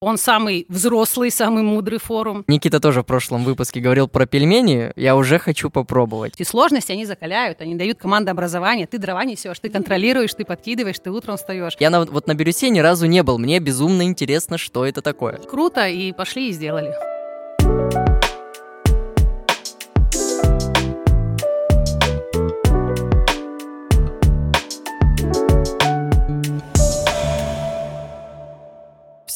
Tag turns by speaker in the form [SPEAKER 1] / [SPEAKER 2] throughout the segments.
[SPEAKER 1] Он самый взрослый, самый мудрый форум.
[SPEAKER 2] Никита тоже в прошлом выпуске говорил про пельмени. Я уже хочу попробовать.
[SPEAKER 1] И сложности они закаляют, они дают командообразование. Ты дрова несешь, ты контролируешь, ты подкидываешь, ты утром встаешь.
[SPEAKER 2] Я на, вот на Бирюсе ни разу не был. Мне безумно интересно, что это такое.
[SPEAKER 1] Круто, и пошли и сделали.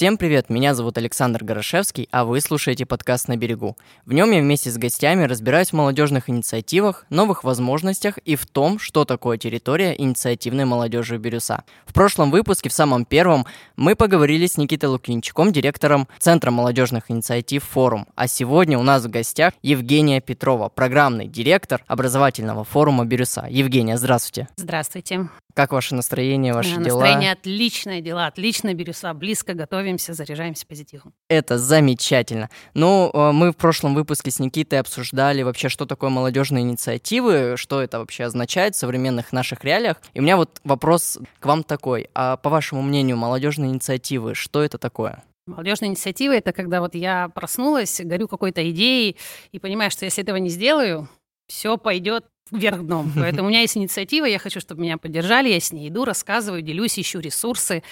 [SPEAKER 2] Всем привет, меня зовут Александр Горошевский, а вы слушаете подкаст «На берегу». В нем я вместе с гостями разбираюсь в молодежных инициативах, новых возможностях и в том, что такое территория инициативной молодежи Бирюса. В прошлом выпуске, в самом первом, мы поговорили с Никитой Лукинчиком, директором Центра молодежных инициатив «Форум». А сегодня у нас в гостях Евгения Петрова, программный директор образовательного форума Бирюса. Евгения, здравствуйте.
[SPEAKER 1] Здравствуйте.
[SPEAKER 2] Как ваше настроение, ваши
[SPEAKER 1] Настроение
[SPEAKER 2] дела?
[SPEAKER 1] Настроение отличное, дела отлично, Бирюса, близко готовимся, заряжаемся позитивом.
[SPEAKER 2] Это замечательно. Ну, э, мы в прошлом выпуске с Никитой обсуждали вообще, что такое молодежные инициативы, что это вообще означает в современных наших реалиях. И у меня вот вопрос к вам такой. А по вашему мнению, молодежные инициативы, что это такое?
[SPEAKER 1] Молодежная инициатива это когда вот я проснулась, горю какой-то идеей и понимаю, что если этого не сделаю, все пойдет вверх дном. Поэтому у меня есть инициатива, я хочу, чтобы меня поддержали, я с ней иду, рассказываю, делюсь, ищу ресурсы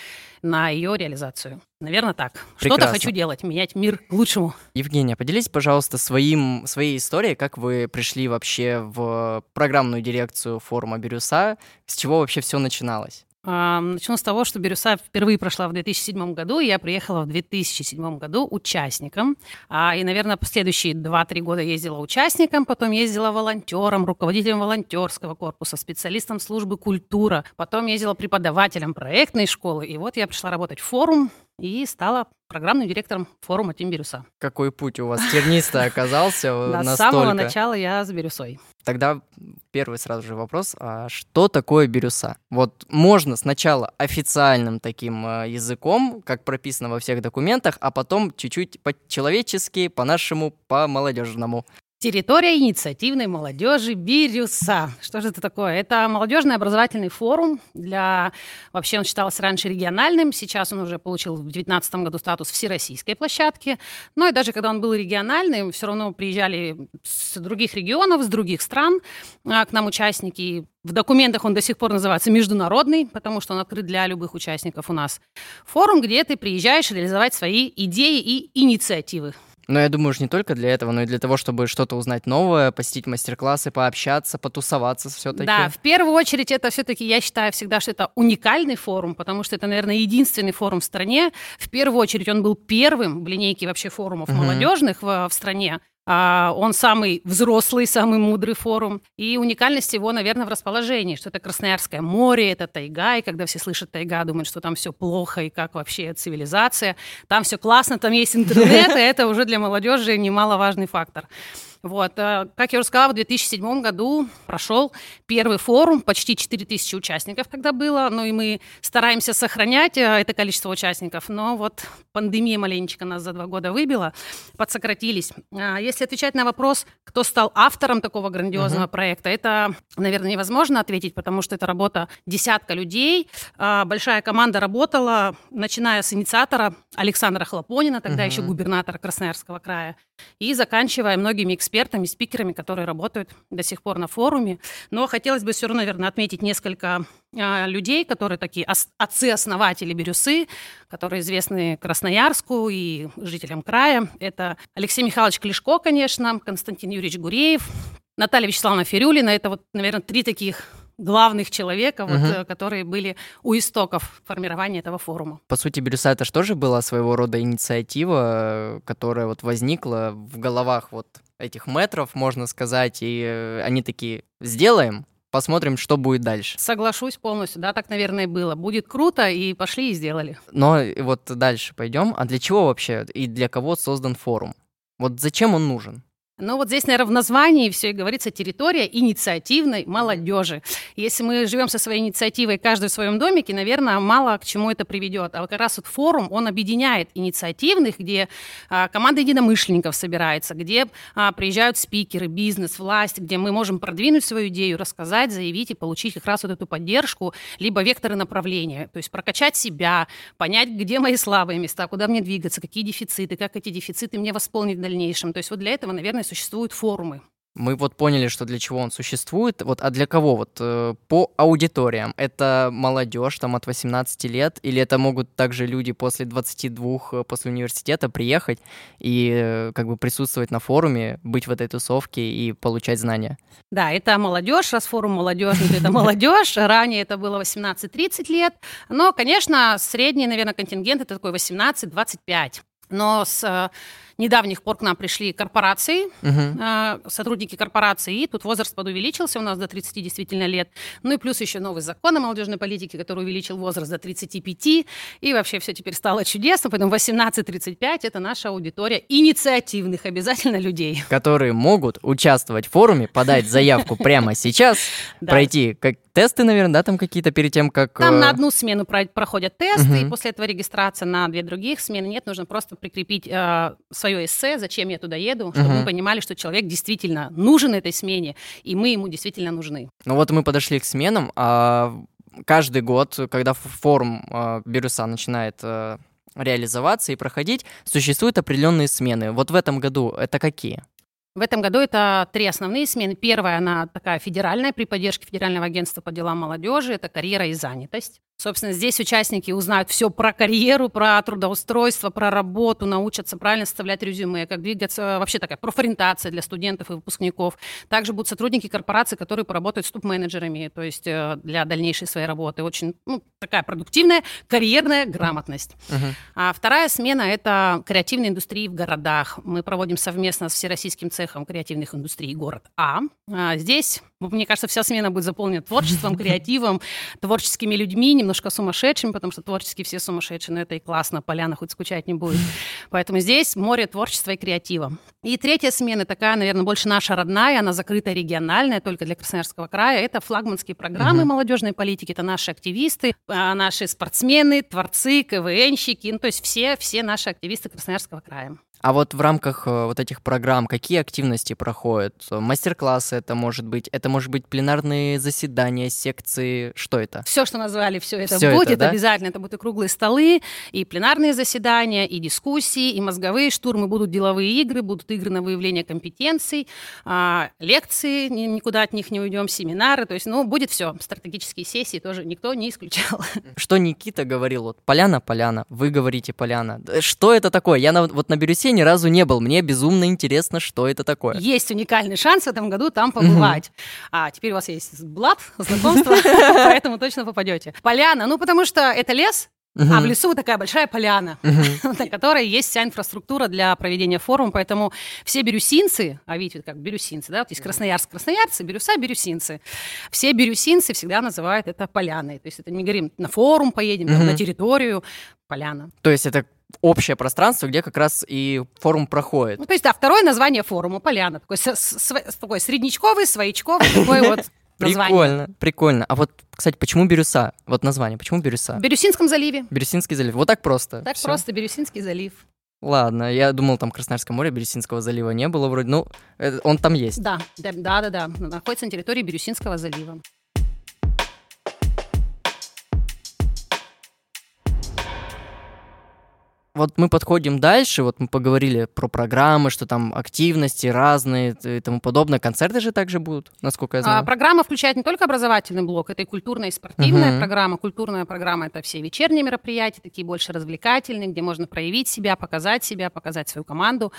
[SPEAKER 1] на ее реализацию. Наверное, так. Что-то хочу делать, менять мир к лучшему.
[SPEAKER 2] Евгения, поделитесь, пожалуйста, своим, своей историей, как вы пришли вообще в программную дирекцию форума Бирюса, с чего вообще все начиналось?
[SPEAKER 1] Начну с того, что Бирюса впервые прошла в 2007 году, и я приехала в 2007 году участником. А, и, наверное, последующие 2-3 года ездила участником, потом ездила волонтером, руководителем волонтерского корпуса, специалистом службы культура, потом ездила преподавателем проектной школы. И вот я пришла работать в форум, и стала программным директором форума Тим Бирюса.
[SPEAKER 2] Какой путь у вас тернистый оказался
[SPEAKER 1] настолько? С самого начала я с Бирюсой.
[SPEAKER 2] Тогда первый сразу же вопрос, а что такое Бирюса? Вот можно сначала официальным таким э, языком, как прописано во всех документах, а потом чуть-чуть по-человечески, по-нашему, по-молодежному.
[SPEAKER 1] Территория инициативной молодежи Бирюса. Что же это такое? Это молодежный образовательный форум. Для... Вообще он считался раньше региональным, сейчас он уже получил в 2019 году статус всероссийской площадки. Но и даже когда он был региональным, все равно приезжали с других регионов, с других стран а, к нам участники. В документах он до сих пор называется международный, потому что он открыт для любых участников у нас. Форум, где ты приезжаешь реализовать свои идеи и инициативы.
[SPEAKER 2] Но я думаю, уж не только для этого, но и для того, чтобы что-то узнать новое, посетить мастер-классы, пообщаться, потусоваться все-таки.
[SPEAKER 1] Да, в первую очередь это все-таки, я считаю всегда, что это уникальный форум, потому что это, наверное, единственный форум в стране. В первую очередь он был первым в линейке вообще форумов угу. молодежных в, в стране. А, он самый взрослый, самый мудрый форум. И уникальность его, наверное, в расположении, что это Красноярское море, это тайга, и когда все слышат тайга, думают, что там все плохо, и как вообще цивилизация. Там все классно, там есть интернет, и это уже для молодежи немаловажный фактор. Вот. Э, как я уже сказала, в 2007 году прошел первый форум, почти 4000 участников тогда было, ну и мы стараемся сохранять э, это количество участников, но вот пандемия маленечко нас за два года выбила, подсократились. А если отвечать на вопрос, кто стал автором такого грандиозного uh-huh. проекта, это, наверное, невозможно ответить, потому что это работа десятка людей, а большая команда работала, начиная с инициатора Александра Хлопонина, тогда uh-huh. еще губернатора Красноярского края, и заканчивая многими экспертами, спикерами, которые работают до сих пор на форуме. Но хотелось бы все равно, наверное, отметить несколько а, людей, которые такие отцы-основатели Бирюсы, которые известны Красноярску и жителям края. Это Алексей Михайлович Клешко, конечно, Константин Юрьевич Гуреев, Наталья Вячеславовна Фирюлина. Это вот, наверное, три таких главных человека, угу. вот, которые были у истоков формирования этого форума.
[SPEAKER 2] По сути, Бирюса это же тоже была своего рода инициатива, которая вот возникла в головах вот этих метров, можно сказать, и э, они такие «сделаем», посмотрим, что будет дальше.
[SPEAKER 1] Соглашусь полностью, да, так, наверное, было. Будет круто, и пошли и сделали.
[SPEAKER 2] Но вот дальше пойдем. А для чего вообще и для кого создан форум? Вот зачем он нужен?
[SPEAKER 1] Ну вот здесь, наверное, в названии все и говорится территория инициативной молодежи. Если мы живем со своей инициативой каждый в своем домике, наверное, мало к чему это приведет. А вот как раз вот форум, он объединяет инициативных, где а, команда единомышленников собирается, где а, приезжают спикеры, бизнес, власть, где мы можем продвинуть свою идею, рассказать, заявить и получить как раз вот эту поддержку, либо векторы направления, то есть прокачать себя, понять, где мои слабые места, куда мне двигаться, какие дефициты, как эти дефициты мне восполнить в дальнейшем. То есть вот для этого, наверное, существуют форумы.
[SPEAKER 2] Мы вот поняли, что для чего он существует. Вот, а для кого? Вот э, по аудиториям. Это молодежь там от 18 лет, или это могут также люди после 22, э, после университета приехать и э, как бы присутствовать на форуме, быть в этой тусовке и получать знания?
[SPEAKER 1] Да, это молодежь, раз форум молодежный, это молодежь. Ранее это было 18-30 лет. Но, конечно, средний, наверное, контингент это такой 18-25. Но с э, недавних пор к нам пришли корпорации, угу. сотрудники корпораций, и тут возраст подувеличился у нас до 30 действительно лет. Ну и плюс еще новый закон о молодежной политике, который увеличил возраст до 35, и вообще все теперь стало чудесно, поэтому 18-35 это наша аудитория инициативных обязательно людей.
[SPEAKER 2] Которые могут участвовать в форуме, подать заявку прямо сейчас, пройти как тесты, наверное, да, там какие-то перед тем, как...
[SPEAKER 1] Там на э, одну смену проходят тесты, и после этого регистрация на две других смены. Нет, нужно просто прикрепить э, свое эссе, зачем я туда еду, чтобы uh-huh. мы понимали, что человек действительно нужен этой смене, и мы ему действительно нужны.
[SPEAKER 2] Ну вот мы подошли к сменам, а каждый год, когда форум э, Бирюса начинает э, реализоваться и проходить, существуют определенные смены. Вот в этом году это какие?
[SPEAKER 1] В этом году это три основные смены. Первая, она такая федеральная, при поддержке Федерального агентства по делам молодежи. Это карьера и занятость. Собственно, здесь участники узнают все про карьеру, про трудоустройство, про работу, научатся правильно составлять резюме, как двигаться, вообще такая профориентация для студентов и выпускников. Также будут сотрудники корпорации, которые поработают с топ-менеджерами, то есть э, для дальнейшей своей работы. Очень ну, такая продуктивная карьерная грамотность. Uh-huh. А вторая смена – это креативные индустрии в городах. Мы проводим совместно с Всероссийским цехом креативных индустрий город А. а здесь, мне кажется, вся смена будет заполнена творчеством, креативом, творческими людьми, немножко сумасшедшими, потому что творчески все сумасшедшие, но это и классно, поляна хоть скучать не будет. Поэтому здесь море творчества и креатива. И третья смена, такая, наверное, больше наша родная, она закрыта региональная, только для Красноярского края. Это флагманские программы угу. молодежной политики, это наши активисты, а, наши спортсмены, творцы, КВНщики, ну, то есть все, все наши активисты Красноярского края.
[SPEAKER 2] А вот в рамках э, вот этих программ какие активности проходят? Мастер-классы это может быть, это может быть пленарные заседания, секции, что это?
[SPEAKER 1] Все, что назвали, все это все будет это, да? обязательно. Это будут и круглые столы, и пленарные заседания, и дискуссии, и мозговые штурмы, будут деловые игры, будут игры на выявление компетенций, а, лекции, никуда от них не уйдем, семинары, то есть, ну, будет все. Стратегические сессии тоже никто не исключал.
[SPEAKER 2] Что Никита говорил, вот поляна, поляна, вы говорите поляна. Что это такое? Я на, вот наберу Бирюсе ни разу не был. Мне безумно интересно, что это такое.
[SPEAKER 1] Есть уникальный шанс в этом году там побывать. А теперь у вас есть блат, знакомство, поэтому точно попадете. Поляна, ну потому что это лес, Uh-huh. А в лесу такая большая поляна, uh-huh. на которой есть вся инфраструктура для проведения форума, поэтому все бирюсинцы, а видите, как бирюсинцы, да, вот есть Красноярск, красноярцы, бирюса, бирюсинцы. Все бирюсинцы всегда называют это поляной. То есть это не говорим, на форум поедем, uh-huh. там, на территорию, поляна.
[SPEAKER 2] То есть это общее пространство, где как раз и форум проходит.
[SPEAKER 1] Ну, то есть, да, второе название форума, поляна. Такой, с, с, такой среднячковый, своячковый, такой вот
[SPEAKER 2] Прикольно, прикольно. А вот, кстати, почему Бирюса? Вот название, почему Бирюса?
[SPEAKER 1] В Бирюсинском заливе.
[SPEAKER 2] Бирюсинский залив. Вот так просто.
[SPEAKER 1] Так Всё. просто, Бирюсинский залив.
[SPEAKER 2] Ладно, я думал, там Красноярское море, Бирюсинского залива не было вроде. Ну, э, он там есть.
[SPEAKER 1] Да, да, да, да. Находится на территории Бирюсинского залива.
[SPEAKER 2] Вот мы подходим дальше, вот мы поговорили про программы, что там активности разные и тому подобное. Концерты же также будут, насколько я знаю. А,
[SPEAKER 1] программа включает не только образовательный блок, это и культурная и спортивная uh-huh. программа. Культурная программа это все вечерние мероприятия, такие больше развлекательные, где можно проявить себя, показать себя, показать свою команду.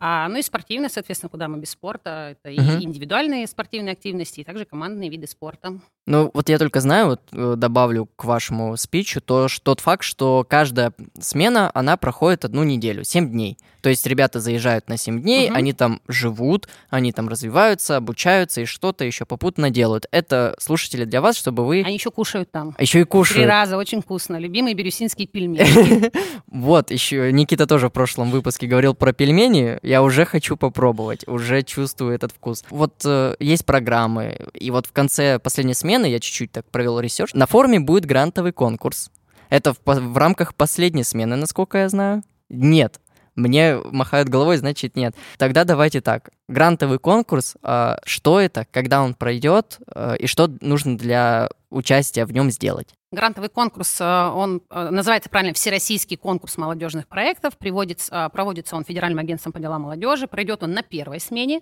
[SPEAKER 1] А, ну и спортивная, соответственно, куда мы без спорта. Это uh-huh. и индивидуальные спортивные активности, и также командные виды спорта.
[SPEAKER 2] Ну, вот я только знаю, вот э, добавлю к вашему спичу, то, что тот факт, что каждая смена, она проходит одну неделю, 7 дней. То есть ребята заезжают на 7 дней, угу. они там живут, они там развиваются, обучаются и что-то еще попутно делают. Это слушатели для вас, чтобы вы...
[SPEAKER 1] Они еще кушают там.
[SPEAKER 2] А еще и кушают.
[SPEAKER 1] Три раза, очень вкусно. Любимые бирюсинские пельмени.
[SPEAKER 2] Вот, еще Никита тоже в прошлом выпуске говорил про пельмени. Я уже хочу попробовать, уже чувствую этот вкус. Вот э, есть программы, и вот в конце последней смены я чуть-чуть так провел research. На форуме будет грантовый конкурс. Это в, в рамках последней смены, насколько я знаю. Нет, мне махают головой, значит нет. Тогда давайте так. Грантовый конкурс, э, что это, когда он пройдет, э, и что нужно для участия в нем сделать?
[SPEAKER 1] Грантовый конкурс, э, он называется правильно Всероссийский конкурс молодежных проектов. Приводится, проводится он Федеральным агентством по делам молодежи. Пройдет он на первой смене.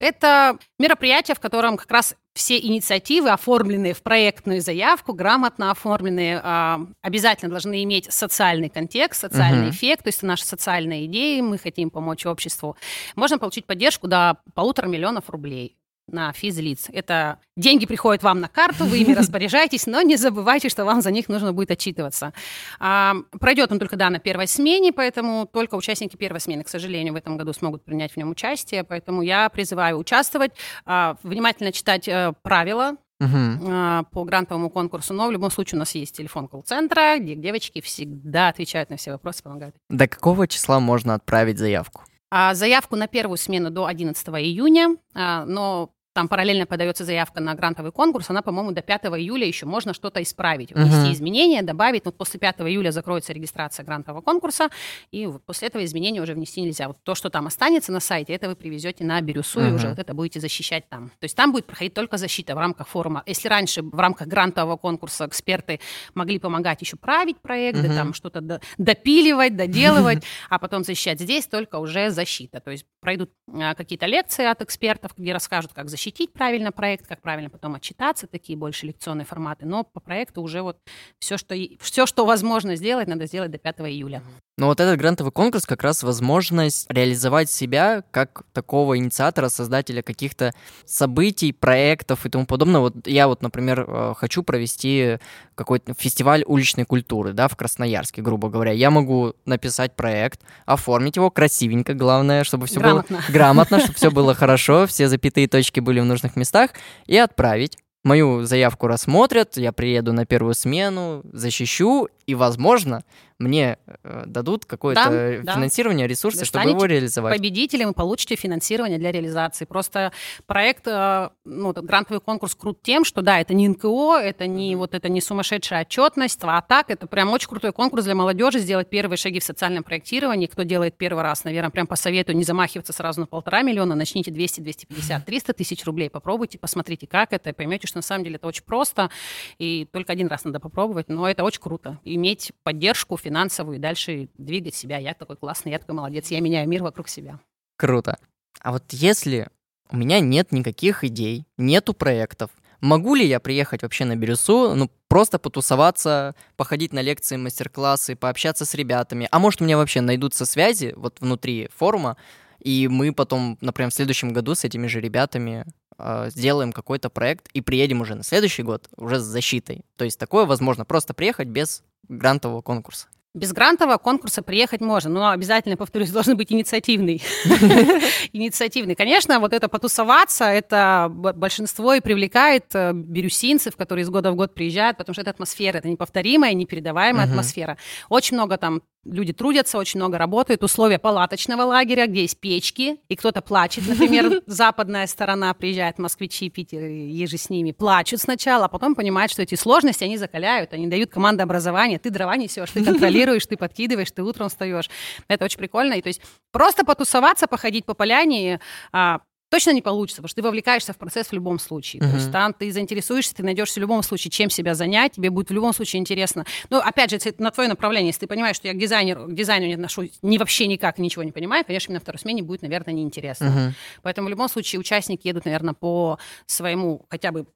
[SPEAKER 1] Это мероприятие, в котором как раз все инициативы, оформленные в проектную заявку, грамотно оформленные, а, обязательно должны иметь социальный контекст, социальный uh-huh. эффект, то есть наши социальные идеи, мы хотим помочь обществу. Можно получить поддержку до полутора миллионов рублей на физлиц. Это деньги приходят вам на карту, вы ими распоряжаетесь, но не забывайте, что вам за них нужно будет отчитываться. А, пройдет он только, да, на первой смене, поэтому только участники первой смены, к сожалению, в этом году смогут принять в нем участие, поэтому я призываю участвовать, а, внимательно читать а, правила Uh-huh. по грантовому конкурсу, но в любом случае у нас есть телефон колл-центра, где девочки всегда отвечают на все вопросы, помогают.
[SPEAKER 2] До какого числа можно отправить заявку?
[SPEAKER 1] А, заявку на первую смену до 11 июня, но там параллельно подается заявка на грантовый конкурс, она, по-моему, до 5 июля еще можно что-то исправить, внести uh-huh. изменения, добавить. Вот после 5 июля закроется регистрация грантового конкурса, и вот после этого изменения уже внести нельзя. Вот то, что там останется на сайте, это вы привезете на Бирюсу, uh-huh. и уже вот это будете защищать там. То есть там будет проходить только защита в рамках форума. Если раньше в рамках грантового конкурса эксперты могли помогать еще править проекты, uh-huh. там что-то до- допиливать, доделывать, а потом защищать здесь только уже защита. То есть пройдут а, какие-то лекции от экспертов, где расскажут, как защищать защитить правильно проект, как правильно потом отчитаться, такие больше лекционные форматы. Но по проекту уже вот все, что, все, что возможно сделать, надо сделать до 5 июля.
[SPEAKER 2] Но вот этот грантовый конкурс как раз возможность реализовать себя как такого инициатора, создателя каких-то событий, проектов и тому подобное. Вот я вот, например, э, хочу провести какой-то фестиваль уличной культуры, да, в Красноярске, грубо говоря. Я могу написать проект, оформить его красивенько, главное, чтобы все было грамотно, чтобы все было хорошо, все запятые точки были в нужных местах, и отправить. Мою заявку рассмотрят, я приеду на первую смену, защищу, и, возможно, мне э, дадут какое-то да, финансирование, да. ресурсы, Вы чтобы его реализовать.
[SPEAKER 1] победителем и получите финансирование для реализации. Просто проект, э, ну, грантовый конкурс крут тем, что, да, это не НКО, это не вот это не сумасшедшая отчетность, а так это прям очень крутой конкурс для молодежи, сделать первые шаги в социальном проектировании. Кто делает первый раз, наверное, прям посоветую не замахиваться сразу на полтора миллиона, начните 200, 250, 300 тысяч рублей, попробуйте, посмотрите, как это, и поймете, что на самом деле это очень просто, и только один раз надо попробовать, но это очень круто. Иметь поддержку, финансовую и дальше двигать себя. Я такой классный, я такой молодец, я меняю мир вокруг себя.
[SPEAKER 2] Круто. А вот если у меня нет никаких идей, нету проектов, могу ли я приехать вообще на Бирюсу, ну, просто потусоваться, походить на лекции, мастер-классы, пообщаться с ребятами? А может, у меня вообще найдутся связи вот внутри форума, и мы потом, например, в следующем году с этими же ребятами э, сделаем какой-то проект и приедем уже на следующий год уже с защитой. То есть такое возможно, просто приехать без грантового конкурса.
[SPEAKER 1] Без грантового конкурса приехать можно, но обязательно, повторюсь, должен быть инициативный. Инициативный. Конечно, вот это потусоваться, это большинство и привлекает э, бирюсинцев, которые из года в год приезжают, потому что это атмосфера, это неповторимая, непередаваемая атмосфера. Очень много там люди трудятся, очень много работают. Условия палаточного лагеря, где есть печки, и кто-то плачет. Например, западная сторона приезжает, москвичи, Питер, ежи с ними, плачут сначала, а потом понимают, что эти сложности, они закаляют, они дают команду образования, ты дрова несешь, ты контролируешь, ты подкидываешь, ты утром встаешь. Это очень прикольно. И то есть просто потусоваться, походить по поляне, а, точно не получится, потому что ты вовлекаешься в процесс в любом случае. Uh-huh. То есть там ты заинтересуешься, ты найдешь в любом случае, чем себя занять, тебе будет в любом случае интересно. Но опять же, это на твое направление. Если ты понимаешь, что я к дизайнеру, к дизайну не отношусь ни вообще никак, ничего не понимаю, конечно, именно на второй смене будет, наверное, неинтересно. Uh-huh. Поэтому в любом случае участники едут, наверное, по своему хотя бы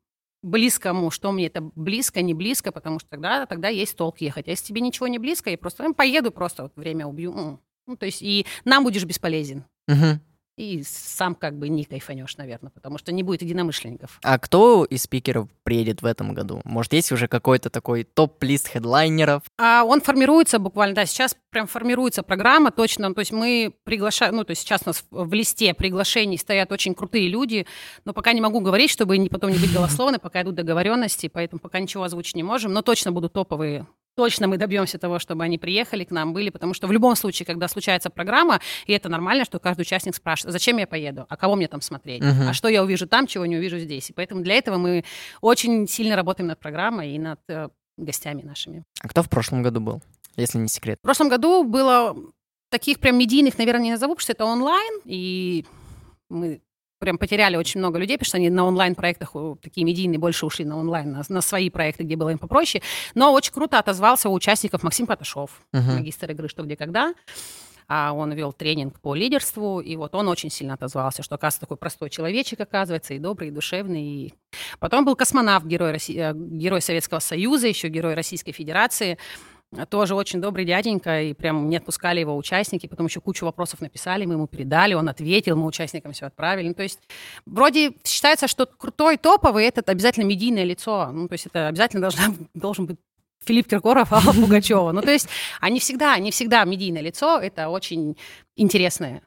[SPEAKER 1] близкому, что мне это близко, не близко, потому что тогда, тогда есть толк ехать. А если тебе ничего не близко, я просто ну, поеду, просто вот время убью. Ну, то есть и нам будешь бесполезен.
[SPEAKER 2] Угу.
[SPEAKER 1] И сам как бы не кайфанешь, наверное, потому что не будет единомышленников.
[SPEAKER 2] А кто из спикеров приедет в этом году? Может, есть уже какой-то такой топ-лист хедлайнеров?
[SPEAKER 1] А он формируется буквально, да, сейчас прям формируется программа точно, то есть мы приглашаем, ну, то есть сейчас у нас в листе приглашений стоят очень крутые люди, но пока не могу говорить, чтобы потом не быть голословны, пока идут договоренности, поэтому пока ничего озвучить не можем, но точно будут топовые точно мы добьемся того, чтобы они приехали к нам, были, потому что в любом случае, когда случается программа, и это нормально, что каждый участник спрашивает, зачем я поеду, а кого мне там смотреть, uh-huh. а что я увижу там, чего не увижу здесь. И поэтому для этого мы очень сильно работаем над программой и над э, гостями нашими.
[SPEAKER 2] А кто в прошлом году был, если не секрет?
[SPEAKER 1] В прошлом году было таких прям медийных, наверное, не назову, потому что это онлайн, и мы прям потеряли очень много людей, потому что они на онлайн-проектах такие медийные больше ушли на онлайн, на, на свои проекты, где было им попроще. Но очень круто отозвался у участников Максим Паташов, uh-huh. магистр игры «Что, где, когда». А он вел тренинг по лидерству, и вот он очень сильно отозвался, что, оказывается, такой простой человечек, оказывается, и добрый, и душевный. И... Потом был космонавт, герой, России, э, герой Советского Союза, еще герой Российской Федерации тоже очень добрый дяденька, и прям не отпускали его участники, потом еще кучу вопросов написали, мы ему передали, он ответил, мы участникам все отправили. Ну, то есть вроде считается, что крутой, топовый, это обязательно медийное лицо, ну, то есть это обязательно должна, должен быть Филипп Киркоров, Алла Пугачева. Ну, то есть они всегда, они всегда медийное лицо, это очень интересное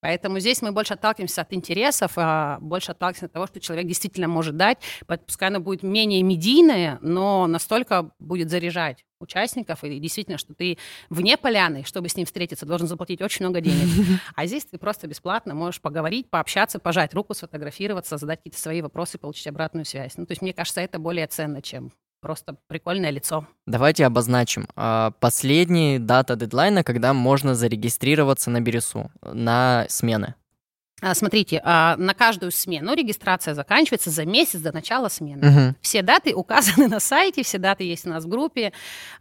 [SPEAKER 1] Поэтому здесь мы больше отталкиваемся от интересов, а больше отталкиваемся от того, что человек действительно может дать. Пускай оно будет менее медийное, но настолько будет заряжать участников, и действительно, что ты вне поляны, чтобы с ним встретиться, должен заплатить очень много денег. А здесь ты просто бесплатно можешь поговорить, пообщаться, пожать руку, сфотографироваться, задать какие-то свои вопросы, получить обратную связь. Ну, то есть, мне кажется, это более ценно, чем просто прикольное лицо.
[SPEAKER 2] Давайте обозначим. А, последняя дата дедлайна, когда можно зарегистрироваться на Бересу, на смены.
[SPEAKER 1] А, смотрите, а, на каждую смену регистрация заканчивается за месяц до начала смены. Угу. Все даты указаны на сайте, все даты есть у нас в группе.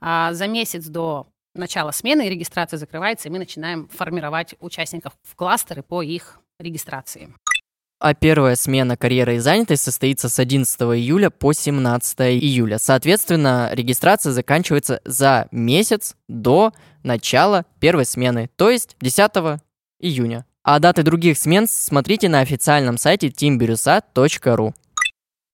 [SPEAKER 1] За месяц до начала смены регистрация закрывается, и мы начинаем формировать участников в кластеры по их регистрации.
[SPEAKER 2] А первая смена карьеры и занятости состоится с 11 июля по 17 июля. Соответственно, регистрация заканчивается за месяц до начала первой смены, то есть 10 июня. А даты других смен смотрите на официальном сайте teambirusa.ru.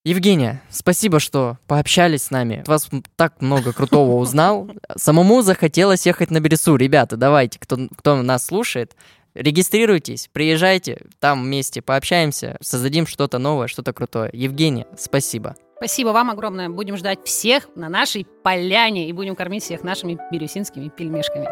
[SPEAKER 2] Евгения, спасибо, что пообщались с нами. Вас так много крутого узнал. Самому захотелось ехать на Бересу. Ребята, давайте, кто, кто нас слушает, Регистрируйтесь, приезжайте, там вместе пообщаемся, создадим что-то новое, что-то крутое. Евгения, спасибо.
[SPEAKER 1] Спасибо вам огромное. Будем ждать всех на нашей поляне и будем кормить всех нашими бирюсинскими пельмешками.